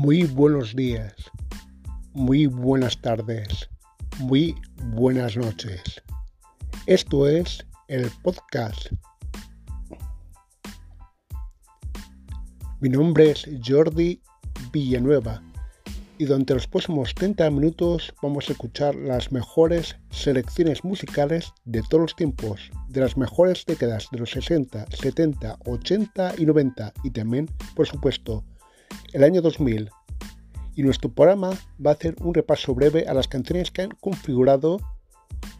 Muy buenos días, muy buenas tardes, muy buenas noches. Esto es el podcast. Mi nombre es Jordi Villanueva y durante los próximos 30 minutos vamos a escuchar las mejores selecciones musicales de todos los tiempos, de las mejores décadas de los 60, 70, 80 y 90 y también, por supuesto, el año 2000. Y nuestro programa va a hacer un repaso breve a las canciones que han configurado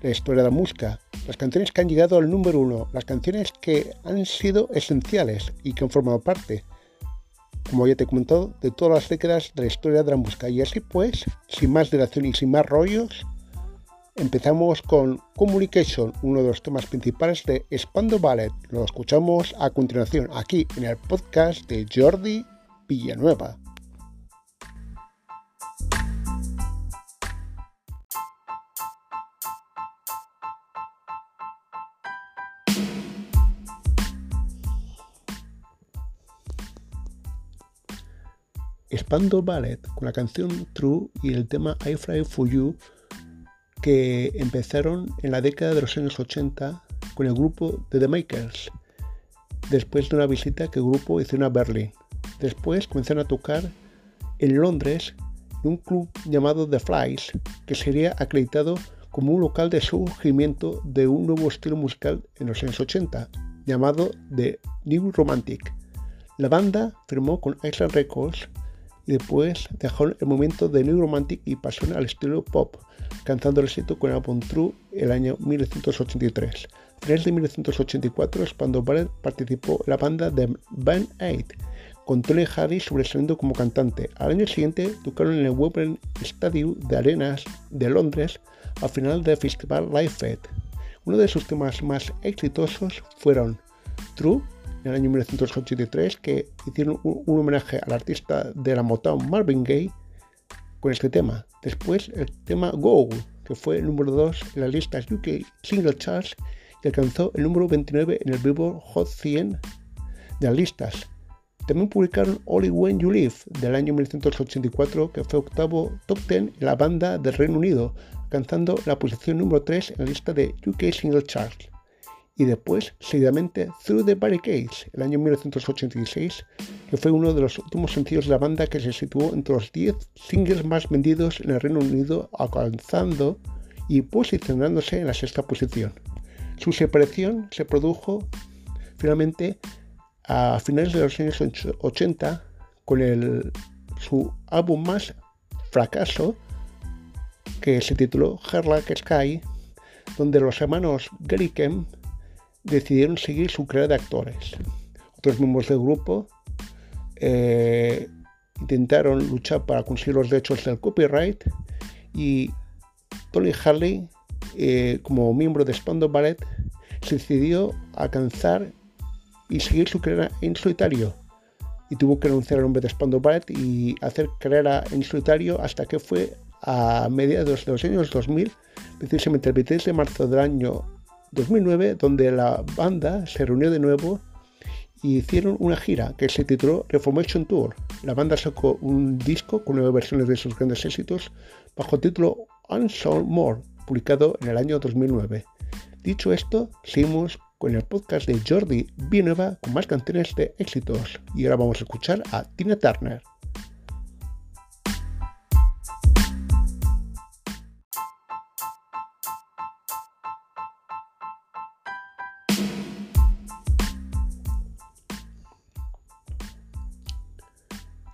la historia de la música, las canciones que han llegado al número uno, las canciones que han sido esenciales y que han formado parte como ya te he comentado, de todas las décadas de la historia de la música. Y así pues, sin más dilación y sin más rollos, empezamos con Communication, uno de los temas principales de Spando Ballet. Lo escuchamos a continuación aquí en el podcast de Jordi Villanueva. Spandau Ballet con la canción True y el tema I Fly For You que empezaron en la década de los años 80 con el grupo de The Makers después de una visita que el grupo hizo a Berlín. Después comenzaron a tocar en Londres en un club llamado The Flies que sería acreditado como un local de surgimiento de un nuevo estilo musical en los años 80 llamado The New Romantic. La banda firmó con Island Records y después dejó el momento de New Romantic y pasó al estilo pop, cantando el éxito con el álbum True el año 1983. A finales de 1984, Spandau Ballet participó en la banda de Band Aid, con Tony Harris sobresaliendo como cantante. Al año siguiente tocaron en el Wembley Stadium de Arenas de Londres al final del festival Live Fed. Uno de sus temas más exitosos fueron True en el año 1983 que hicieron un, homenaje al artista de la Motown Marvin Gaye con este tema. Después el tema Go, que fue el número 2 en las listas UK Single Charts y alcanzó el número 29 en el Billboard Hot 100 de las listas. También publicaron Only When You Live del año 1984, que fue octavo top 10 en la banda del Reino Unido, alcanzando la posición número 3 en la lista de UK Single Charts y después seguidamente Through the Barricades, el año 1986, que fue uno de los últimos sencillos de la banda que se situó entre los 10 singles más vendidos en el Reino Unido, alcanzando y posicionándose en la sexta posición. Su separación se produjo finalmente a finales de los años 80 con el, su álbum más fracaso que se tituló Like Sky, donde los hermanos Gary Kemp decidieron seguir su carrera de actores. Otros miembros del grupo eh, intentaron luchar para conseguir los derechos del copyright y Tony Harley, eh, como miembro de Spandau Ballet, se decidió alcanzar y seguir su carrera en solitario y tuvo que renunciar al nombre de Spandau Ballet y hacer carrera en solitario hasta que fue a mediados de los años 2000, precisamente el 23 de marzo del año 2009, donde la banda se reunió de nuevo y hicieron una gira que se tituló Reformation Tour. La banda sacó un disco con nueve versiones de sus grandes éxitos bajo el título Unsold More, publicado en el año 2009. Dicho esto, seguimos con el podcast de Jordi Villanueva con más canciones de éxitos. Y ahora vamos a escuchar a Tina Turner.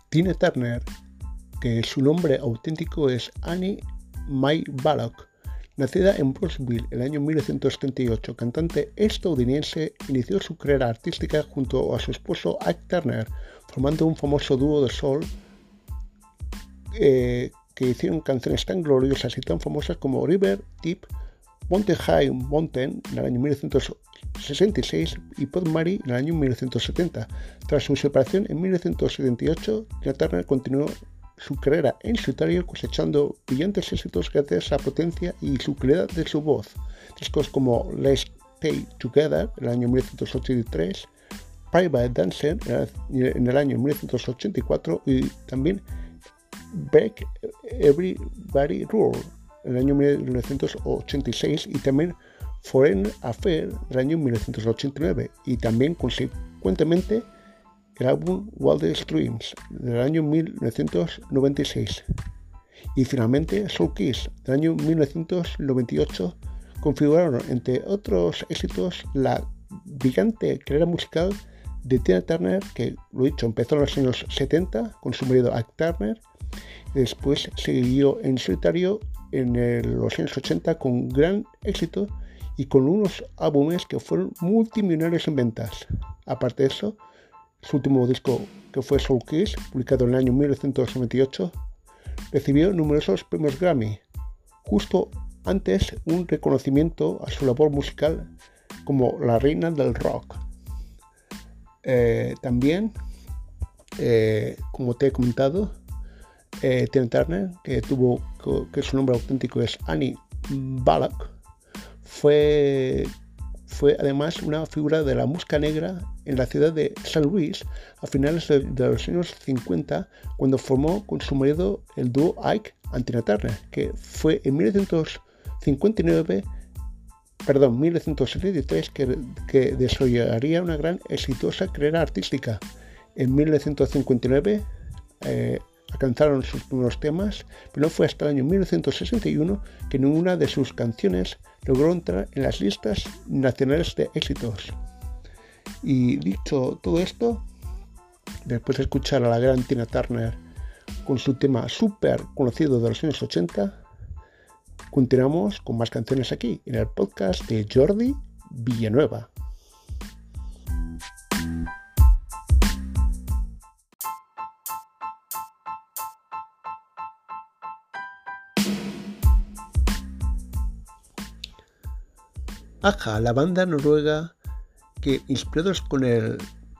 Tina Turner, que su nombre auténtico es Annie May Ballock, nacida en Brooksville el año 1938, cantante estadounidense, inició su carrera artística junto a su esposo Ike Turner, formando un famoso dúo de soul eh, que hicieron canciones tan gloriosas y tan famosas como River Deep, Mountain High Mountain en el año 1966 y Pod Mary en el año 1970. Tras su separación en 1978, Tina Turner continuó su carrera en solitario cosechando brillantes éxitos gracias a la potencia y su claridad de su voz. Discos como Let's Stay Together en el año 1983, Private Dancer en el año 1984 y también Back Everybody Rule en el año 1986 y también Foreign Affair del año 1989 y también consecuentemente el álbum Wildest Dreams del año 1996 y finalmente Soul Kiss del año 1998 configuraron entre otros éxitos la brillante carrera musical de Tina Turner que lo dicho empezó en los años 70 con su marido Ike Turner y después siguió en solitario en los años 80 con gran éxito y con unos álbumes que fueron multimillonarios en ventas. Aparte de eso, su último disco, que fue Soul Kiss, publicado en el año 1998, recibió numerosos premios Grammy, justo antes un reconocimiento a su labor musical como la reina del rock. Eh, también, eh, como te he comentado, eh, Turner, que tuvo que su nombre auténtico es Annie Balak, fue, fue además una figura de la música negra en la ciudad de San Luis a finales de, los años 50, cuando formó con su marido el dúo Ike Antina Turner, que fue en 1959 perdón, 1973 que, que desarrollaría una gran exitosa carrera artística. En 1959 alcanzaron sus primeros temas, pero no fue hasta el año 1961 que ninguna de sus canciones logró entrar en las listas nacionales de éxitos. Y dicho todo esto, después de escuchar a la gran Tina Turner con su tema súper conocido de los años 80, continuamos con más canciones aquí, en el podcast de Jordi Villanueva. Aja, la banda noruega que, inspirados con el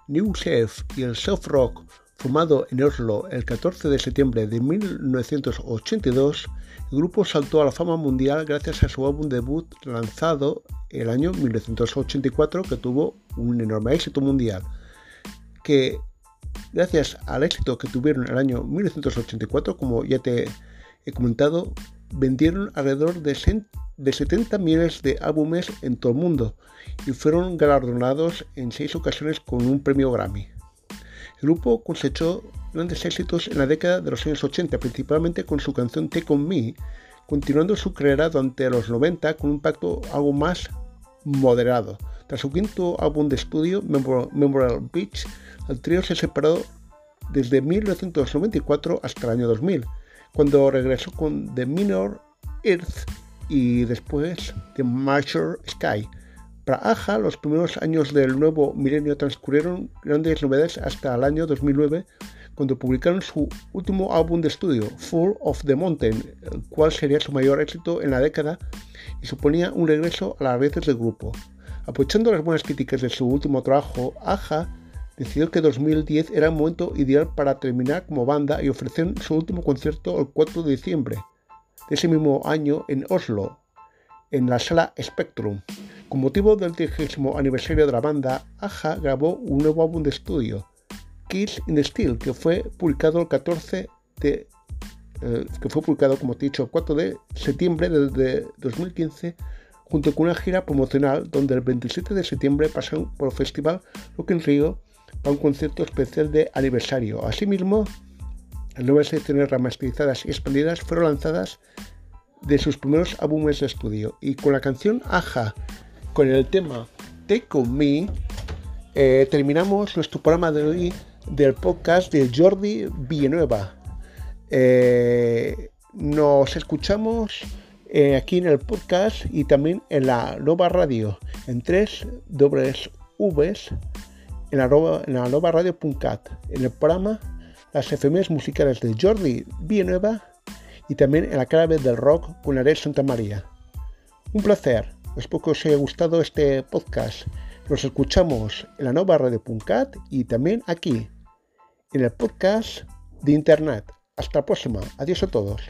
New Chef y el Soft Rock, formado en Oslo el 14 de septiembre de 1982, el grupo saltó a la fama mundial gracias a su álbum debut lanzado el año 1984 que tuvo un enorme éxito mundial, que gracias al éxito que tuvieron el año 1984, como ya te he comentado, vendieron alrededor de de 70 millones de álbumes en todo el mundo y fueron galardonados en seis ocasiones con un premio Grammy. El grupo cosechó grandes éxitos en la década de los años 80, principalmente con su canción Take On Me, continuando su carrera durante los 90 con un impacto algo más moderado. Tras su quinto álbum de estudio, Memorial Beach, el trío se separó desde 1994 hasta el año 2000, cuando regresó con The Minor Earth y después de Major Sky. Para Aja, los primeros años del nuevo milenio transcurrieron grandes novedades hasta el año 2009, cuando publicaron su último álbum de estudio, Full of the Mountain, el cual sería su mayor éxito en la década y suponía un regreso a las raíces del grupo. Aprovechando las buenas críticas de su último trabajo, Aja decidió que 2010 era un momento ideal para terminar como banda y ofrecer su último concierto el 4 de diciembre de ese mismo año en Oslo, en la sala Spectrum. Con motivo del 30 aniversario de la banda, Aja grabó un nuevo álbum de estudio, Kiss in the Steel, que fue publicado el 14 de eh, que fue publicado, como dicho, el 4 de septiembre de, 2015, junto con una gira promocional donde el 27 de septiembre pasaron por el festival Rock in Rio para un concierto especial de aniversario. Asimismo, nuevas secciones remasterizadas y expandidas fueron lanzadas de sus primeros álbumes de estudio. Y con la canción Aja, con el tema Take On Me, eh, terminamos nuestro programa de hoy del podcast de Jordi Villanueva. Eh, nos escuchamos eh, aquí en el podcast y también en la nueva radio, en tres dobles Vs, en la, en nueva radio.cat, en el programa las efemérides musicales de Jordi Villanueva y también en la clave del rock con Arel Santa María. Un placer, espero que os haya gustado este podcast. Nos escuchamos en la nueva radio Puncat y también aquí, en el podcast de Internet. Hasta la próxima. Adiós a todos.